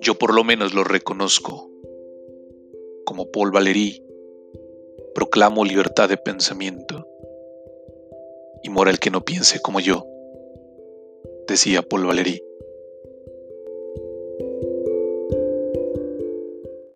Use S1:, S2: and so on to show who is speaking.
S1: Yo por lo menos lo reconozco. Como Paul Valéry, proclamo libertad de pensamiento y moral que no piense como yo, decía Paul Valéry.